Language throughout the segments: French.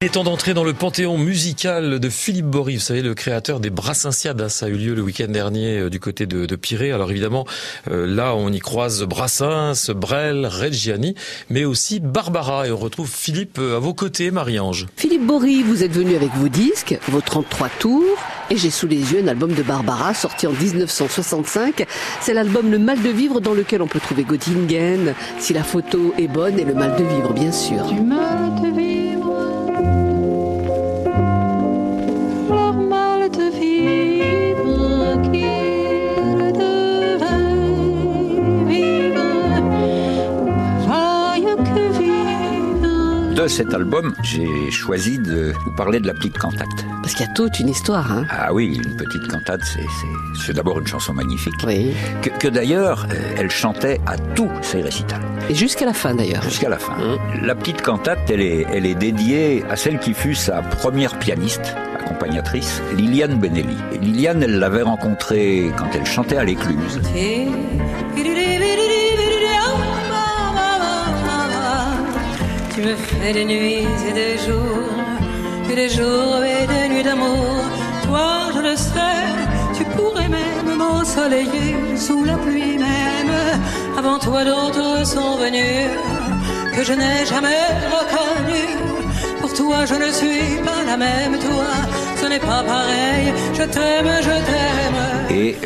Il est temps d'entrer dans le panthéon musical de Philippe Bory, vous savez, le créateur des Brassinsiades. Ça a eu lieu le week-end dernier euh, du côté de, de Pirée. Alors évidemment, euh, là, on y croise Brassens, Brel, Reggiani, mais aussi Barbara. Et on retrouve Philippe euh, à vos côtés, Marie-Ange. Philippe Bory, vous êtes venu avec vos disques, vos 33 tours, et j'ai sous les yeux un album de Barbara sorti en 1965. C'est l'album Le Mal de Vivre dans lequel on peut trouver Göttingen, si la photo est bonne, et Le Mal de Vivre, bien sûr. Du mal de vivre, De cet album, j'ai choisi de vous parler de la petite cantate. Parce qu'il y a toute une histoire, hein. Ah oui, une petite cantate, c'est, d'abord une chanson magnifique. Oui. Que, que d'ailleurs, euh, elle chantait à tous ses récitals, Et jusqu'à la fin, d'ailleurs. jusqu'à la fin. La petite cantate, elle est, elle est dédiée à celle qui fut sa première pianiste, accompagnatrice, Liliane Benelli. Et Liliane, elle l'avait rencontrée quand elle chantait à l'écluse. Tu me fais des nuits et des jours, et des jours et des nuits d'amour. Toi, je le sais, tu pourrais même m'ensoleiller sous la pluie même. Avant toi, d'autres sont venus que je n'ai jamais reconnus. Pour toi, je ne suis pas Et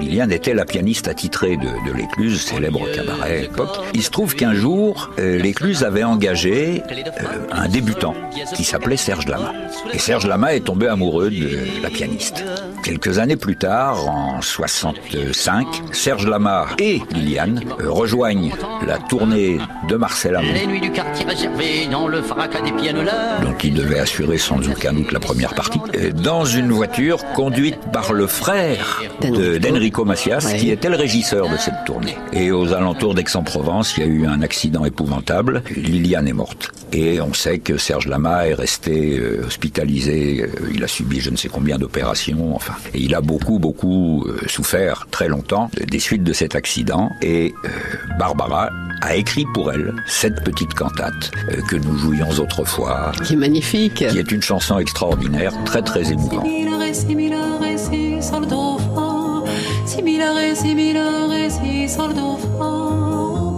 Liliane était la pianiste attitrée de, de l'Écluse, célèbre cabaret à l'époque. Il se trouve qu'un jour, euh, l'Écluse avait engagé euh, un débutant qui s'appelait Serge Lama. Et Serge Lama est tombé amoureux de la pianiste. Quelques années plus tard, en 65, Serge Lama et Liliane euh, rejoignent la tournée de Marcel Amont, Les nuits du quartier réservé dans le fracas des pianolas. dont il devait assurer sans aucun doute la première partie, euh, dans une voiture conduite par le frère de- d'Enrico Macias, Ouais. qui était le régisseur de cette tournée. Et aux alentours d'Aix-en-Provence, il y a eu un accident épouvantable. Liliane est morte. Et on sait que Serge Lama est resté euh, hospitalisé. Il a subi je ne sais combien d'opérations. Enfin, et il a beaucoup, beaucoup euh, souffert très longtemps des suites de cet accident. Et euh, Barbara a écrit pour elle cette petite cantate euh, que nous jouions autrefois, Qui est magnifique. qui est une chanson extraordinaire, très très émouvante.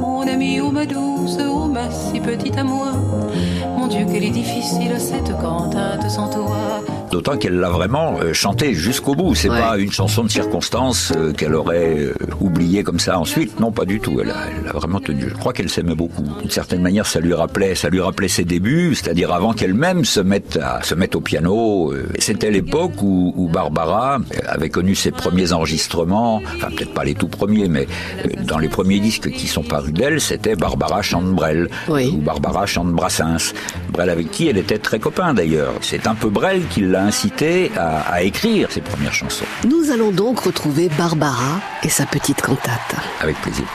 Mon ami, ô ma douce, ô ma si petite à moi. Mon Dieu, qu'elle est difficile cette cantate sans toi. D'autant qu'elle l'a vraiment euh, chanté jusqu'au bout. C'est Ouais. pas une chanson de circonstance euh, qu'elle aurait euh, oubliée comme ça ensuite. Non, pas du tout. Elle a, elle a vraiment tenu. Je crois qu'elle s'aimait beaucoup. D'une certaine manière, ça lui rappelait, ça lui rappelait ses débuts, c'est-à-dire avant qu'elle-même se mette à se mette au piano. C'était l'époque où, où Barbara avait connu ses premiers enregistrements. Enfin, peut-être pas les tout premiers, mais dans les premiers disques qui sont parus d'elle, c'était Barbara chante Brel Oui. ou Barbara chante Brassens. Brel avec qui elle était très copain d'ailleurs. C'est un peu Brel qui l'a incité à, à écrire ses premières chansons. Nous allons donc retrouver Barbara et sa petite cantate. Avec plaisir.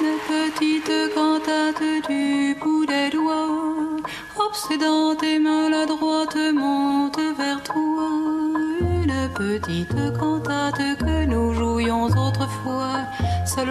Une petite cantate du bout des doigts, obsédante et maladroite monte vers toi. Une petite cantate que nous jouions autrefois,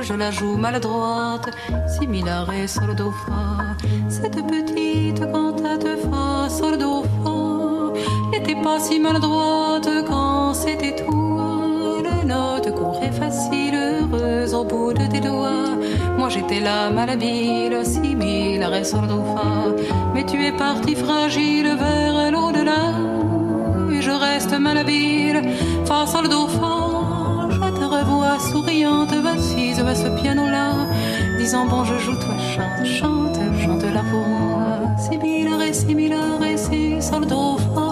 je la joue maladroite, similare sol do fa. Cette petite cantate fa sol do fa n'était pas si maladroite quand c'était toi. La note courrait facile, heureuse au bout de tes doigts. Moi j'étais là malhabile, similare sol do fa. Mais tu es parti fragile vers l'au-delà. Et je reste malhabile, fa sol do fa souriante va s'assise à ce piano-là, disant bon je joue, toi chante, chante, chante là pour moi. Si bilare, si bilare, si soldo fa,